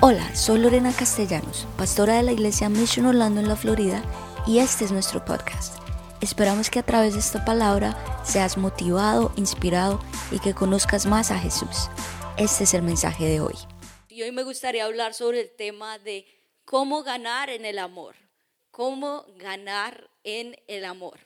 Hola, soy Lorena Castellanos, pastora de la iglesia Mission Orlando en la Florida y este es nuestro podcast. Esperamos que a través de esta palabra seas motivado, inspirado y que conozcas más a Jesús. Este es el mensaje de hoy. Y hoy me gustaría hablar sobre el tema de cómo ganar en el amor. Cómo ganar en el amor.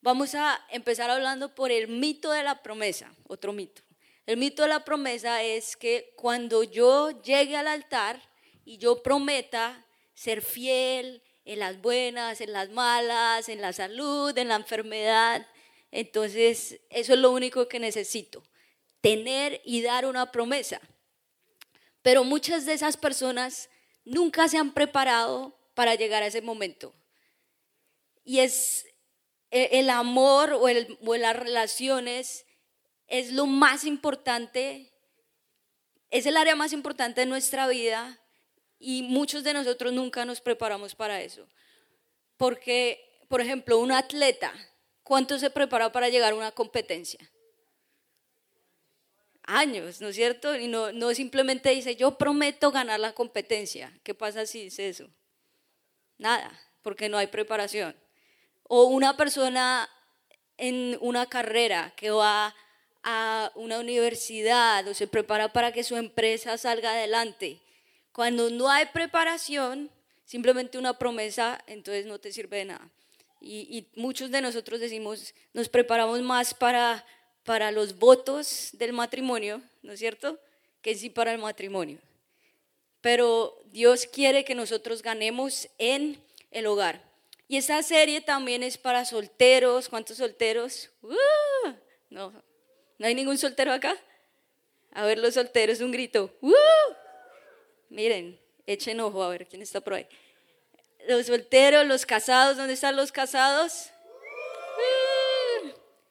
Vamos a empezar hablando por el mito de la promesa, otro mito. El mito de la promesa es que cuando yo llegue al altar y yo prometa ser fiel en las buenas, en las malas, en la salud, en la enfermedad, entonces eso es lo único que necesito, tener y dar una promesa. Pero muchas de esas personas nunca se han preparado para llegar a ese momento. Y es e, el amor o, o las relaciones es lo más importante, es el área más importante de nuestra vida y muchos de nosotros nunca nos preparamos para eso. Porque, por ejemplo, un atleta, ¿cuánto se prepara para llegar a una competencia? Años, ¿no es cierto? Y no, no simplemente dice, yo prometo ganar la competencia. ¿Qué pasa si dice eso? Nada, porque no hay preparación. O una persona en una carrera que va a una universidad o se prepara para que su empresa salga adelante. Cuando no hay preparación, simplemente una promesa, entonces no te sirve de nada. Y, muchos de nosotros decimos, nos preparamos más para, para los votos del matrimonio, ¿no es cierto? Que sí para el matrimonio. Pero Dios quiere que nosotros ganemos en el hogar. Y esa serie también es para solteros. ¿Cuántos solteros? ¡Uh! No, ¿No hay ningún soltero acá? A ver los solteros, un grito. Miren, echen ojo a ver quién está por ahí. Los solteros, los casados, ¿dónde están los casados?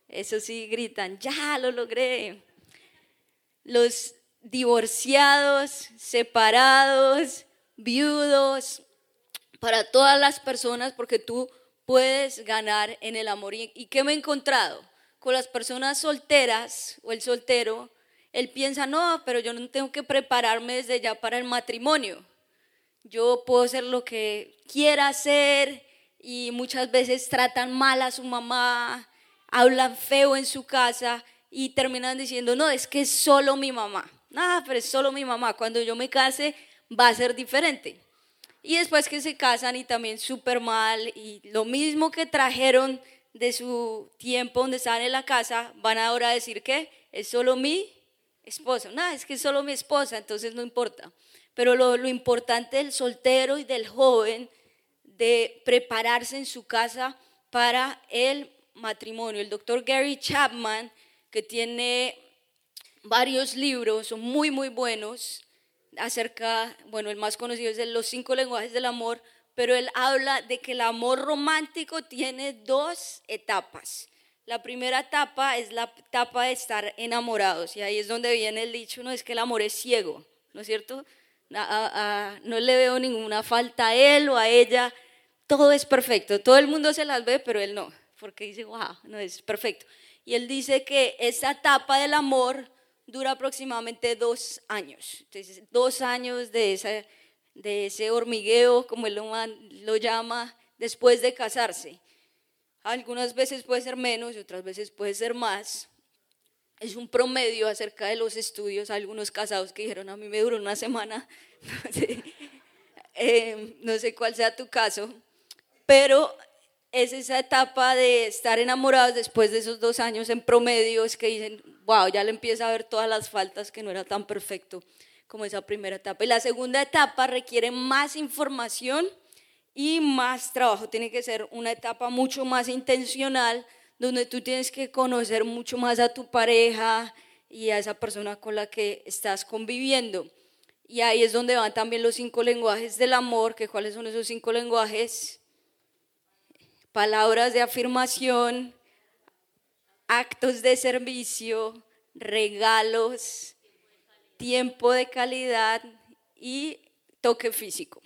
Eso sí, gritan, ya lo logré. Los divorciados, separados, viudos, para todas las personas, porque tú puedes ganar en el amor. ¿Y qué me he encontrado? Con las personas solteras o el soltero, él piensa, no, pero yo no tengo que prepararme desde ya para el matrimonio. Yo puedo hacer lo que quiera hacer y muchas veces tratan mal a su mamá, hablan feo en su casa y terminan diciendo, no, es que es solo mi mamá. Nada, pero es solo mi mamá. Cuando yo me case va a ser diferente. Y después que se casan y también súper mal y lo mismo que trajeron de su tiempo donde están en la casa, van ahora a decir que es solo mi esposa. No, es que es solo mi esposa, entonces no importa. Pero lo, lo importante del soltero y del joven, de prepararse en su casa para el matrimonio. El doctor Gary Chapman, que tiene varios libros, son muy, muy buenos, acerca, bueno, el más conocido es de los cinco lenguajes del amor, pero él habla de que el amor romántico tiene dos etapas. La primera etapa es la etapa de estar enamorados y ahí es donde viene el dicho, no es que el amor es ciego, ¿no es cierto? no le veo ninguna falta a él o a ella, todo es perfecto, todo el mundo se las ve, pero él no, porque dice, wow, no es perfecto. Y él dice que esa etapa del amor dura aproximadamente dos años, entonces dos años de esa de ese hormigueo, como él lo, llama, después de casarse. Algunas veces puede ser menos y otras veces puede ser más. Es un promedio acerca de los estudios. algunos casados que dijeron, a mí me duró una semana. Eh, no sé, cuál sea tu caso. Pero es esa etapa de estar enamorados después de esos dos años en promedio, que dicen, wow, ya le empieza a ver todas las faltas que no era tan perfecto como esa primera etapa. Y la segunda etapa requiere más información y más trabajo. Tiene que ser una etapa mucho más intencional, donde tú tienes que conocer mucho más a tu pareja y a esa persona con la que estás conviviendo. Y ahí es donde van también los cinco lenguajes del amor, que cuáles son esos cinco lenguajes. Palabras de afirmación, actos de servicio, regalos, tiempo de calidad y toque físico.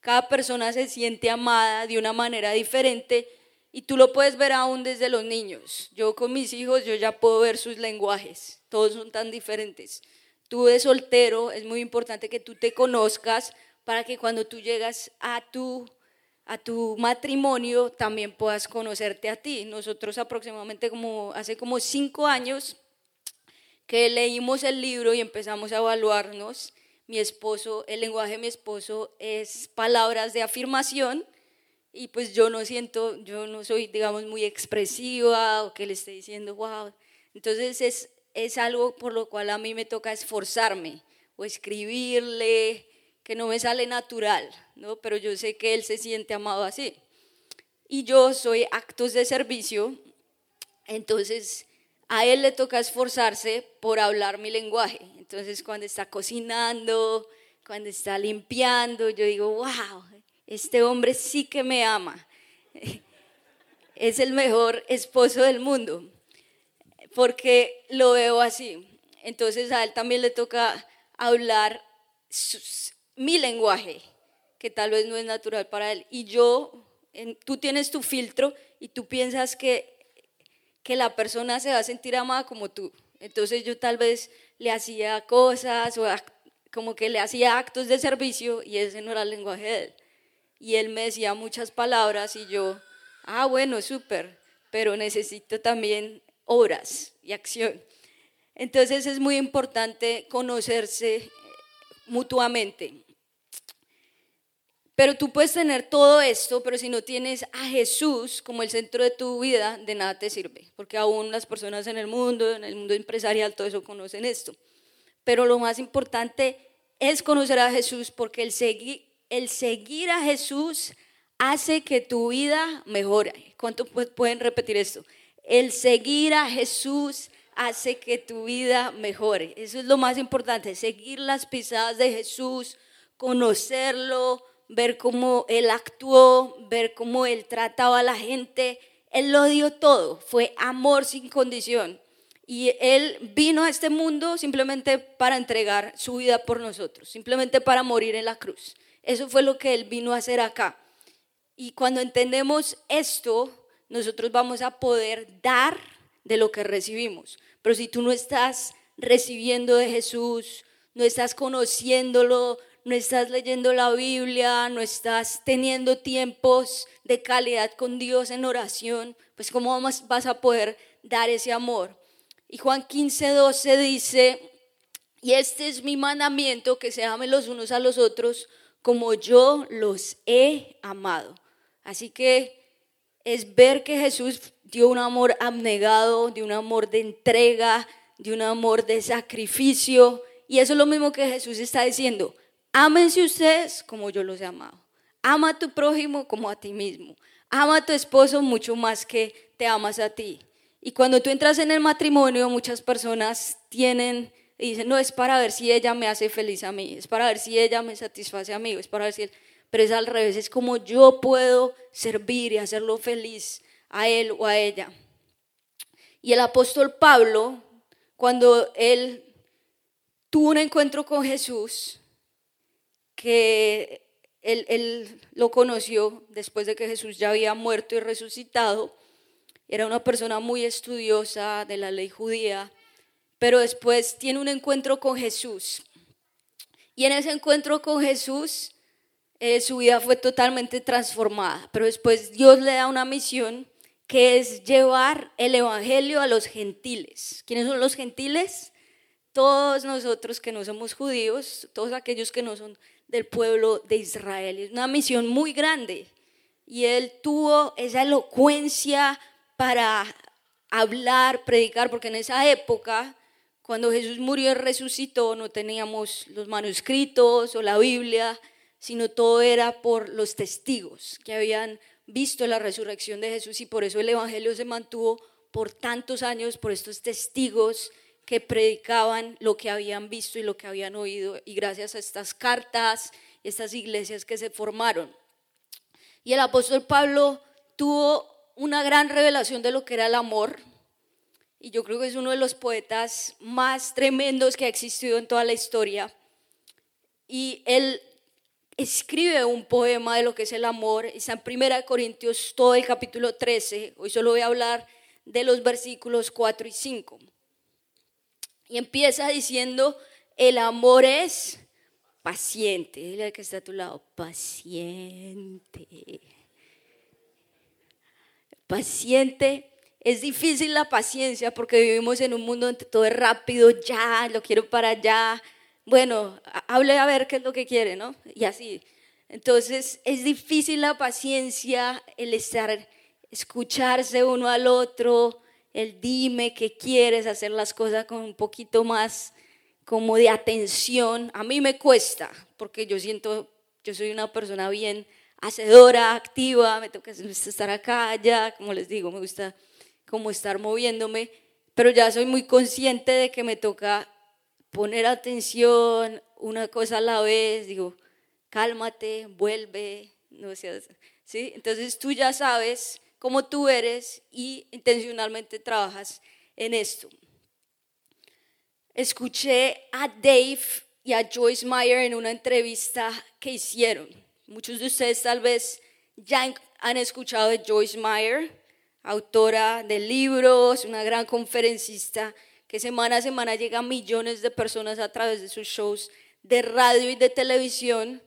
Cada persona se siente amada de una manera diferente y tú lo puedes ver aún desde los niños. Yo con mis hijos, yo ya puedo ver sus lenguajes, todos son tan diferentes. tú de soltero, es muy importante que tú te conozcas para que cuando tú llegas a tu, a tu matrimonio también puedas conocerte a ti. Nosotros aproximadamente como hace como cinco años que leímos el libro y empezamos a evaluarnos. Mi esposo, el lenguaje de mi esposo es palabras de afirmación y pues yo no siento, yo no soy, digamos, muy expresiva o que le esté diciendo, wow. Entonces es, es algo por lo cual a mí me toca esforzarme o escribirle, que no me sale natural, ¿no? Pero yo sé que él se siente amado así. Y yo soy actos de servicio, entonces a él le toca esforzarse por hablar mi lenguaje. Entonces cuando está cocinando, cuando está limpiando, yo digo, wow, este hombre sí que me ama. Es el mejor esposo del mundo, porque lo veo así. Entonces a él también le toca hablar mi lenguaje, que tal vez no es natural para él. Y yo, tú tienes tu filtro y tú piensas que que la persona se va a sentir amada como tú. Entonces yo tal vez le hacía cosas o como que le hacía actos de servicio y ese no era el lenguaje de él. Y él me decía muchas palabras y yo, ah, bueno, súper, pero necesito también obras y acción. Entonces es muy importante conocerse mutuamente. Pero tú puedes tener todo esto, pero si no tienes a Jesús como el centro de tu vida, de nada te sirve, porque aún las personas en el mundo, en el mundo empresarial, todo eso conocen esto. Pero lo más importante es conocer a Jesús, porque el, seguir, el seguir a Jesús hace que tu vida mejore. ¿Cuánto pueden repetir esto? El seguir a Jesús hace que tu vida mejore. Eso es lo más importante, seguir las pisadas de Jesús, conocerlo, ver cómo él actuó, ver cómo él trataba a la gente. Él lo dio todo, fue amor sin condición. Y él vino a este mundo simplemente para entregar su vida por nosotros, simplemente para morir en la cruz. Eso fue lo que él vino a hacer acá. Y cuando entendemos esto, nosotros vamos a poder dar de lo que recibimos. Pero si tú no estás recibiendo de Jesús, no estás conociéndolo, no estás leyendo la Biblia, no estás teniendo tiempos de calidad con Dios en oración, pues ¿cómo vas a poder dar ese amor? Y Juan 15, 12 dice, y este es mi mandamiento, que se amen los unos a los otros como yo los he amado. Así que es ver que Jesús dio un amor abnegado, de un amor de entrega, de un amor de sacrificio. Y eso es lo mismo que Jesús está diciendo. Ámense ustedes como yo los he amado. Ama a tu prójimo como a ti mismo. Ama a tu esposo mucho más que te amas a ti. Y cuando tú entras en el matrimonio, muchas personas tienen y dicen, no, es para ver si ella me hace feliz a mí, es para ver si ella me satisface a mí, es para ver si. Pero es al revés, es como yo puedo servir y hacerlo feliz a él o a ella. Y el apóstol Pablo, cuando él tuvo un encuentro con Jesús, que él, lo conoció después de que Jesús ya había muerto y resucitado. Era una persona muy estudiosa de la ley judía, pero después tiene un encuentro con Jesús. Y en ese encuentro con Jesús, eh, su vida fue totalmente transformada. Pero después Dios le da una misión que es llevar el Evangelio a los gentiles. ¿Quiénes son los gentiles? Todos nosotros que no somos judíos, todos aquellos que no son del pueblo de Israel. Es una misión muy grande. Y él tuvo esa elocuencia para hablar, predicar, porque en esa época, cuando Jesús murió y resucitó, no teníamos los manuscritos o la Biblia, sino todo era por los testigos que habían visto la resurrección de Jesús y por eso el Evangelio se mantuvo por tantos años, por estos testigos que predicaban lo que habían visto y lo que habían oído, y gracias a estas cartas, estas iglesias que se formaron. Y el apóstol Pablo tuvo una gran revelación de lo que era el amor, y yo creo que es uno de los poetas más tremendos que ha existido en toda la historia. Y él escribe un poema de lo que es el amor, está en 1 Corintios todo el capítulo 13, hoy solo voy a hablar de los versículos 4 y 5. Y empieza diciendo, el amor es paciente. Dile que está a tu lado, paciente. Paciente. Es difícil la paciencia porque vivimos en un mundo donde todo es rápido, ya, lo quiero para allá. Bueno, hable a ver qué es lo que quiere, ¿no? Y así. Entonces es difícil la paciencia, el estar, escucharse uno al otro, el dime qué quieres, hacer las cosas con un poquito más como de atención. A mí me cuesta, porque yo siento, yo soy una persona bien hacedora, activa, me toca estar acá, allá, como les digo, me gusta como estar moviéndome, pero ya soy muy consciente de que me toca poner atención, una cosa a la vez, digo, cálmate, vuelve, no seas, ¿sí? Entonces tú ya sabes cómo tú eres y intencionalmente trabajas en esto. Escuché a Dave y a Joyce Meyer en una entrevista que hicieron. Muchos de ustedes tal vez ya han escuchado de Joyce Meyer, autora de libros, una gran conferencista que semana a semana llega a millones de personas a través de sus shows de radio y de televisión.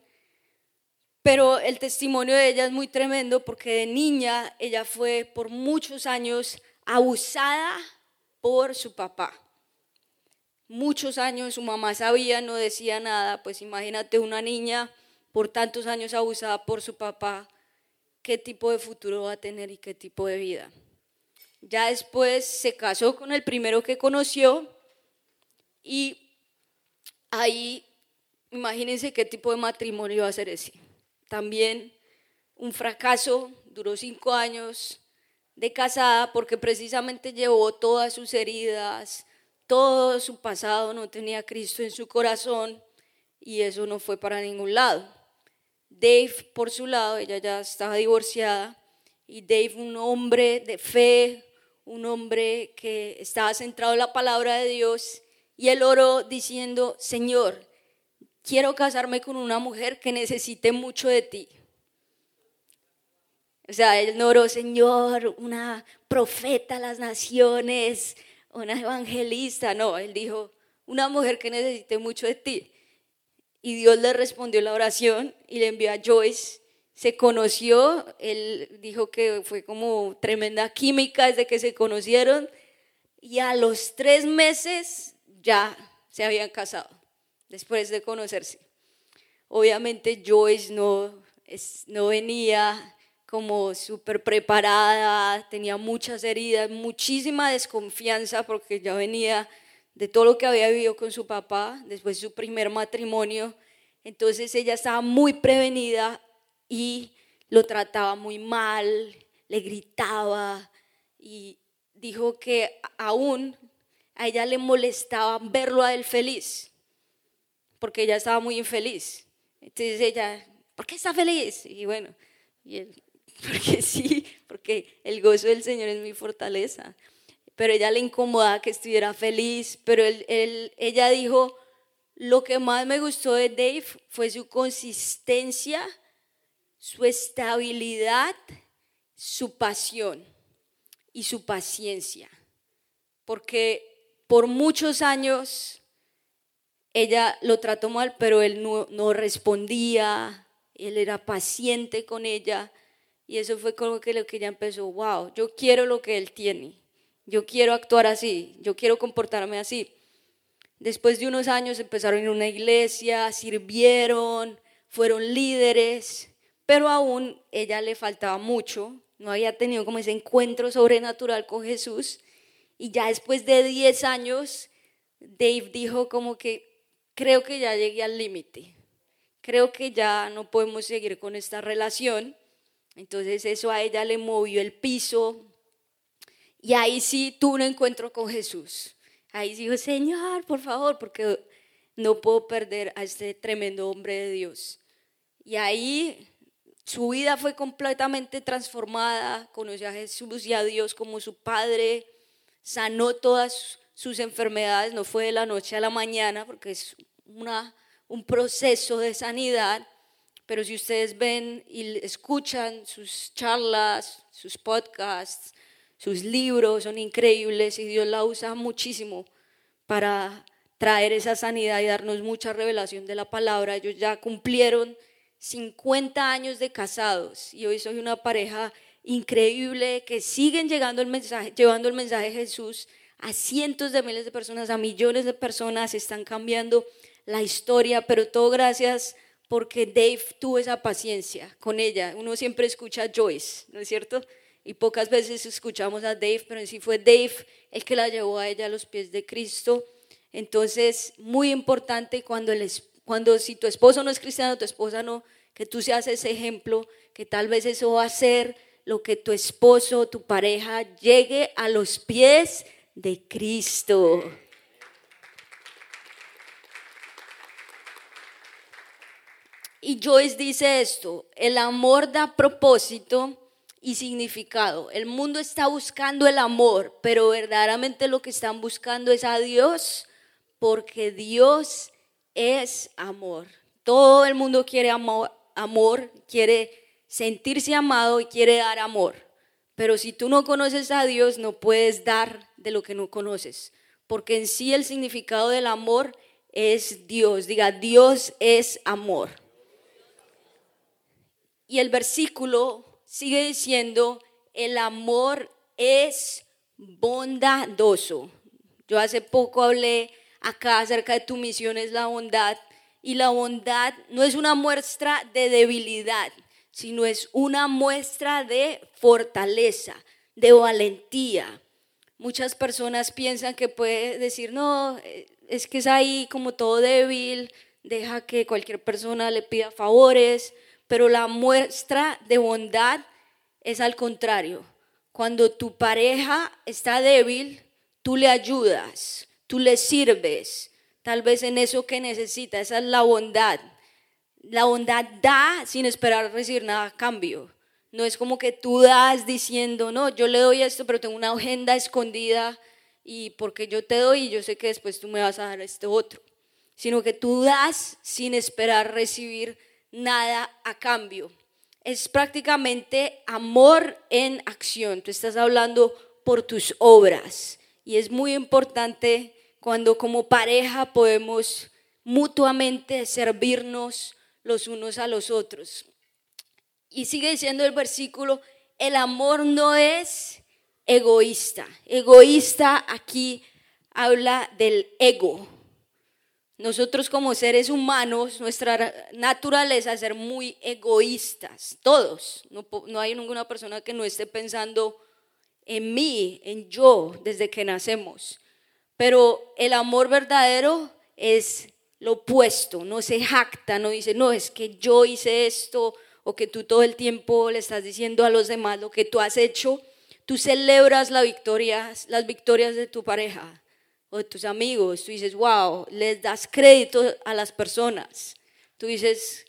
Pero el testimonio de ella es muy tremendo porque de niña ella fue por muchos años abusada por su papá. Muchos años su mamá sabía, no decía nada, pues imagínate una niña por tantos años abusada por su papá, qué tipo de futuro va a tener y qué tipo de vida. Ya después se casó con el primero que conoció y ahí imagínense qué tipo de matrimonio iba a ser ese. También un fracaso, duró cinco años de casada porque precisamente llevó todas sus heridas, todo su pasado, no tenía Cristo en su corazón y eso no fue para ningún lado. Dave, por su lado, ella ya estaba divorciada y Dave, un hombre de fe, un hombre que estaba centrado en la palabra de Dios y él oró diciendo, Señor, quiero casarme con una mujer que necesite mucho de ti. O sea, él no oró, Señor, una profeta a las naciones, una evangelista, no, él dijo, una mujer que necesite mucho de ti. Y Dios le respondió la oración y le envió a Joyce. Se conoció, él dijo que fue como tremenda química desde que se conocieron y a los tres meses ya se habían casado, después de conocerse. Obviamente Joyce no, no venía como súper preparada, tenía muchas heridas, muchísima desconfianza porque ya venía de todo lo que había vivido con su papá, después de su primer matrimonio. Entonces ella estaba muy prevenida y lo trataba muy mal, le gritaba y dijo que aún a ella le molestaba verlo a él feliz, porque ella estaba muy infeliz. Entonces ella, ¿por qué está feliz? Y bueno, y él, porque sí, porque el gozo del Señor es mi fortaleza pero ella le incomodaba que estuviera feliz, pero él, ella dijo, lo que más me gustó de Dave fue su consistencia, su estabilidad, su pasión y su paciencia, porque por muchos años ella lo trató mal, pero él no, no respondía, él era paciente con ella y eso fue como que lo que ella empezó, wow, yo quiero lo que él tiene yo quiero actuar así, yo quiero comportarme así. Después de unos años empezaron en una iglesia, sirvieron, fueron líderes, pero aún ella le faltaba mucho, no había tenido como ese encuentro sobrenatural con Jesús. Y ya después de 10 años, Dave dijo como que creo que ya llegué al límite, creo que ya no podemos seguir con esta relación. Entonces eso a ella le movió el piso, y ahí sí tuve un encuentro con Jesús. Ahí dijo, Señor, por favor, porque no puedo perder a este tremendo hombre de Dios. Y ahí su vida fue completamente transformada, conoció a Jesús y a Dios como su Padre, sanó todas sus enfermedades, no fue de la noche a la mañana, porque es una, un proceso de sanidad, pero si ustedes ven y escuchan sus charlas, sus podcasts, sus libros son increíbles y Dios la usa muchísimo para traer esa sanidad y darnos mucha revelación de la palabra. Ellos ya cumplieron 50 años de casados y hoy soy una pareja increíble que siguen llegando el mensaje, llevando el mensaje de Jesús a cientos de miles de personas, a millones de personas, están cambiando la historia, pero todo gracias porque Dave tuvo esa paciencia con ella. Uno siempre escucha a Joyce, ¿no es cierto? Y pocas veces escuchamos a Dave, pero en sí fue Dave el que la llevó a ella a los pies de Cristo. Entonces, muy importante cuando, el, cuando si tu esposo no es cristiano, tu esposa no, que tú seas ese ejemplo, que tal vez eso va a ser lo que tu esposo, tu pareja llegue a los pies de Cristo. Y Joyce dice esto, el amor da propósito y significado. El mundo está buscando el amor, pero verdaderamente lo que están buscando es a Dios, porque Dios es amor. Todo el mundo quiere amor, amor quiere sentirse amado y quiere dar amor. Pero si tú no conoces a Dios, no puedes dar de lo que no conoces, porque en sí el significado del amor es Dios. Diga, Dios es amor. Y el versículo sigue diciendo, el amor es bondadoso. Yo hace poco hablé acá acerca de tu misión es la bondad. Y la bondad no es una muestra de debilidad, sino es una muestra de fortaleza, de valentía. Muchas personas piensan que puede decir, no, eh, es que es ahí como todo débil, deja que cualquier persona le pida favores pero la muestra de bondad es al contrario. Cuando tu pareja está débil, tú le ayudas, tú le sirves, tal vez en eso que necesita, esa es la bondad. La bondad da sin esperar recibir nada a cambio. No es como que tú das diciendo, no, yo le doy esto, pero tengo una agenda escondida y porque yo te doy, yo sé que después tú me vas a dar este otro. Sino que tú das sin esperar recibir nada a cambio. Es prácticamente amor en acción. Tú estás hablando por tus obras. Y es muy importante cuando como pareja podemos mutuamente servirnos los unos a los otros. Y sigue diciendo el versículo, el amor no es egoísta. Egoísta aquí habla del ego, nosotros como seres humanos, nuestra naturaleza es ser muy egoístas, todos. No, hay ninguna persona que no esté pensando en mí, en yo, desde que nacemos. Pero el amor verdadero es lo opuesto, no se jacta, no dice, no, es que yo hice esto, o que tú todo el tiempo le estás diciendo a los demás lo que tú has hecho. Tú celebras las victorias, las victorias de tu pareja o de tus amigos, tú dices, wow, les das crédito a las personas. Tú dices,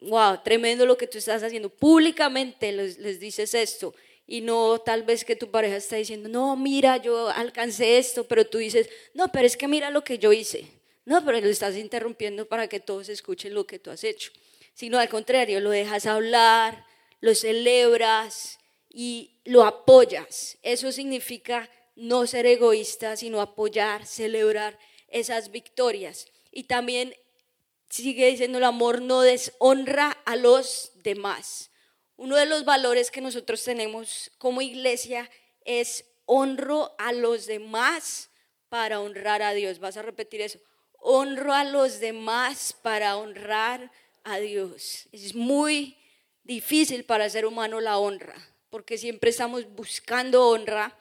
wow, tremendo lo que tú estás haciendo. Públicamente les, les dices esto. Y no tal vez que tu pareja está diciendo, no, mira, yo alcancé esto, pero tú dices, no, pero es que mira lo que yo hice. No, pero lo estás interrumpiendo para que todos escuchen lo que tú has hecho. Sino al contrario, lo dejas hablar, lo celebras y lo apoyas. Eso significa no ser egoísta, sino apoyar, celebrar esas victorias. Y también sigue diciendo el amor no deshonra a los demás. Uno de los valores que nosotros tenemos como iglesia es honro a los demás para honrar a Dios. Vas a repetir eso. Honro a los demás para honrar a Dios. Es muy difícil para el ser humano la honra, porque siempre estamos buscando honra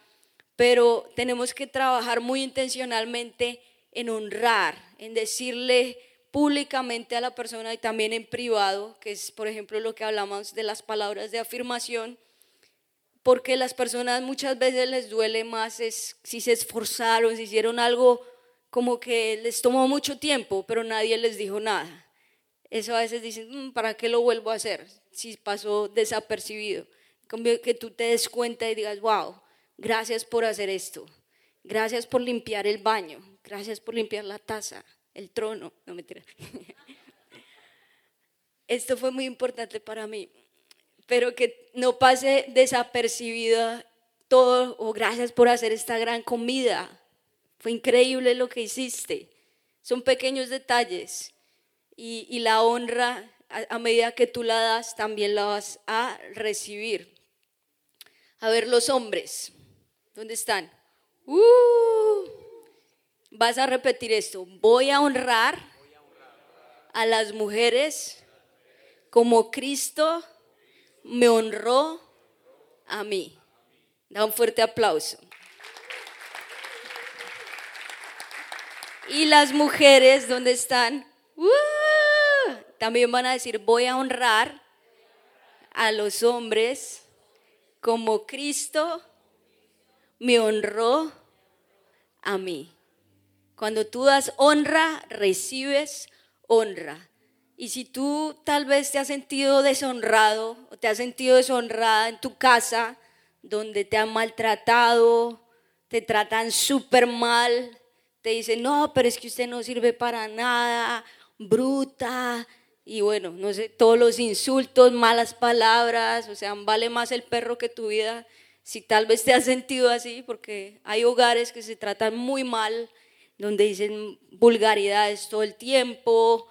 pero tenemos que trabajar muy intencionalmente en honrar, en decirle públicamente a la persona y también en privado, que es por ejemplo lo que hablamos de las palabras de afirmación, porque las personas muchas veces les duele más si se esforzaron, si hicieron algo como que les tomó mucho tiempo, pero nadie les dijo nada. Eso a veces dicen, mm, ¿para qué lo vuelvo a hacer si pasó desapercibido? Que tú te des cuenta y digas, wow, gracias por hacer esto, gracias por limpiar el baño, gracias por limpiar la taza, el trono, no mentira. Esto fue muy importante para mí, pero que no pase desapercibida todo, o gracias por hacer esta gran comida, fue increíble lo que hiciste. Son pequeños detalles y, la honra, a, a medida que tú la das, también la vas a recibir. A ver, los hombres, ¿dónde están? Uh, vas a repetir esto. Voy a honrar a las mujeres como Cristo me honró a mí. Da un fuerte aplauso. Y las mujeres, ¿dónde están? ¡Uh! También van a decir, voy a honrar a los hombres como Cristo me honró a mí. Cuando tú das honra, recibes honra. Y si tú tal vez te has sentido deshonrado o te has sentido deshonrada en tu casa, donde te han maltratado, te tratan súper mal, te dicen, no, pero es que usted no sirve para nada, bruta, y bueno, no sé, todos los insultos, malas palabras, o sea, vale más el perro que tu vida. Si tal vez te has sentido así, porque hay hogares que se tratan muy mal, donde dicen vulgaridades todo el tiempo,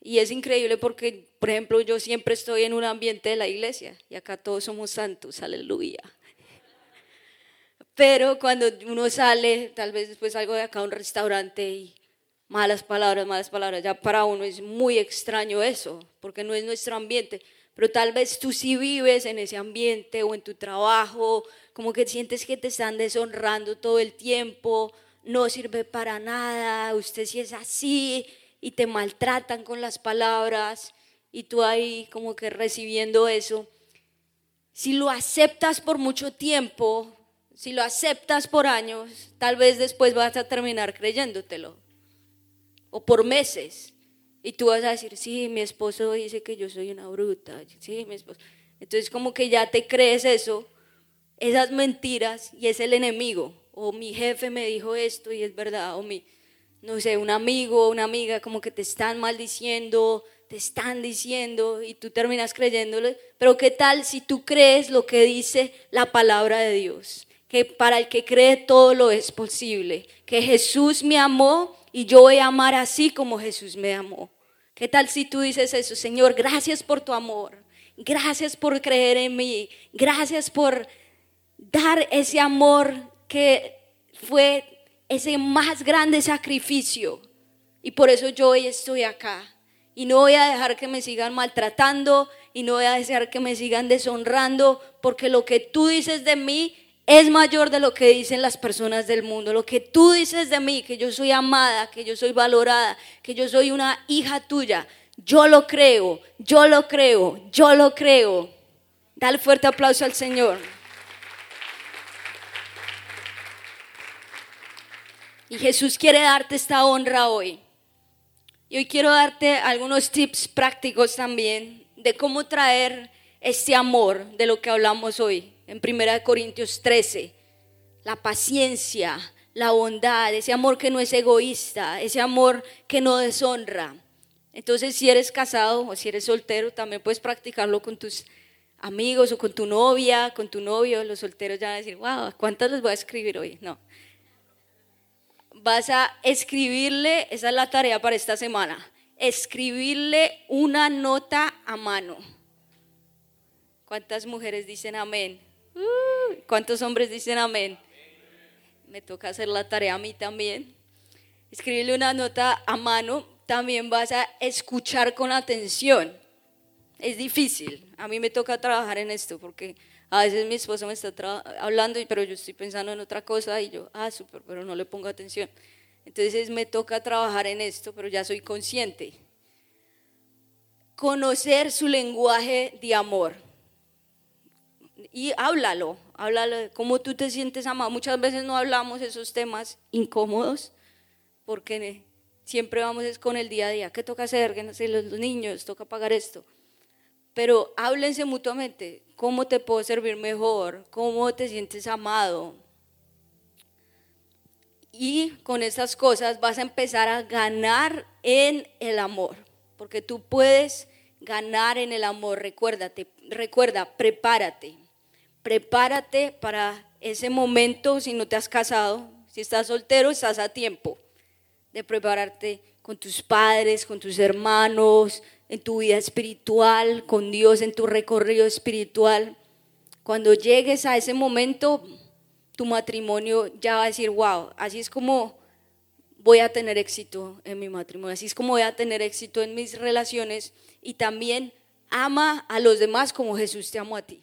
y es increíble porque, por ejemplo, yo siempre estoy en un ambiente de la iglesia, y acá todos somos santos, aleluya. Pero cuando uno sale, tal vez después salgo de acá a un restaurante y malas palabras, malas palabras, ya para uno es muy extraño eso, porque no es nuestro ambiente. Pero tal vez tú sí vives en ese ambiente o en tu trabajo, como que sientes que te están deshonrando todo el tiempo, no sirve para nada, usted sí es así y te maltratan con las palabras y tú ahí como que recibiendo eso. Si lo aceptas por mucho tiempo, si lo aceptas por años, tal vez después vas a terminar creyéndotelo. O por meses. Y tú vas a decir, sí, mi esposo dice que yo soy una bruta. Sí, mi esposo. Entonces como que ya te crees eso, esas mentiras, y es el enemigo. O mi jefe me dijo esto y es verdad. O mi, no sé, un amigo, una amiga, como que te están maldiciendo, te están diciendo y tú terminas creyéndole. Pero ¿qué tal si tú crees lo que dice la palabra de Dios? Que para el que cree todo lo es posible, que Jesús me amó y yo voy a amar así como Jesús me amó. ¿Qué tal si tú dices eso, Señor, gracias por tu amor, gracias por creer en mí, gracias por dar ese amor que fue ese más grande sacrificio y por eso yo hoy estoy acá. Y no voy a dejar que me sigan maltratando y no voy a dejar que me sigan deshonrando, porque lo que tú dices de mí es mayor de lo que dicen las personas del mundo. Lo que tú dices de mí, que yo soy amada, que yo soy valorada, que yo soy una hija tuya, yo lo creo, yo lo creo, yo lo creo. Dale fuerte aplauso al Señor. Y Jesús quiere darte esta honra hoy. Y hoy quiero darte algunos tips prácticos también de cómo traer este amor de lo que hablamos hoy en 1 Corintios 13. La paciencia, la bondad, ese amor que no es egoísta, ese amor que no deshonra. Entonces, si eres casado o si eres soltero, también puedes practicarlo con tus amigos o con tu novia, con tu novio. Los solteros ya van a decir, wow, ¿cuántas les voy a escribir hoy? No. Vas a escribirle, esa es la tarea para esta semana, escribirle una nota a mano. ¿Cuántas mujeres dicen amén? ¿Cuántos hombres dicen amén? Me toca hacer la tarea a mí también. Escribirle una nota a mano, también vas a escuchar con atención. Es difícil. A mí me toca trabajar en esto porque a veces mi esposo me está hablando, pero yo estoy pensando en otra cosa y yo, ah, súper, pero no le pongo atención. Entonces me toca trabajar en esto, pero ya soy consciente. Conocer su lenguaje de amor y háblalo, háblalo cómo tú te sientes amado. Muchas veces no hablamos esos temas incómodos porque siempre vamos con el día a día, ¿qué toca hacer? ¿Qué no los niños, toca pagar esto. Pero háblense mutuamente, ¿cómo te puedo servir mejor? ¿Cómo te sientes amado? Y con esas cosas vas a empezar a ganar en el amor, porque tú puedes ganar en el amor. Recuérdate, recuerda, prepárate prepárate para ese momento si no te has casado. Si estás soltero, estás a tiempo de prepararte con tus padres, con tus hermanos, en tu vida espiritual, con Dios, en tu recorrido espiritual. Cuando llegues a ese momento, tu matrimonio ya va a decir, wow, así es como voy a tener éxito en mi matrimonio, así es como voy a tener éxito en mis relaciones y también ama a los demás como Jesús te amó a ti.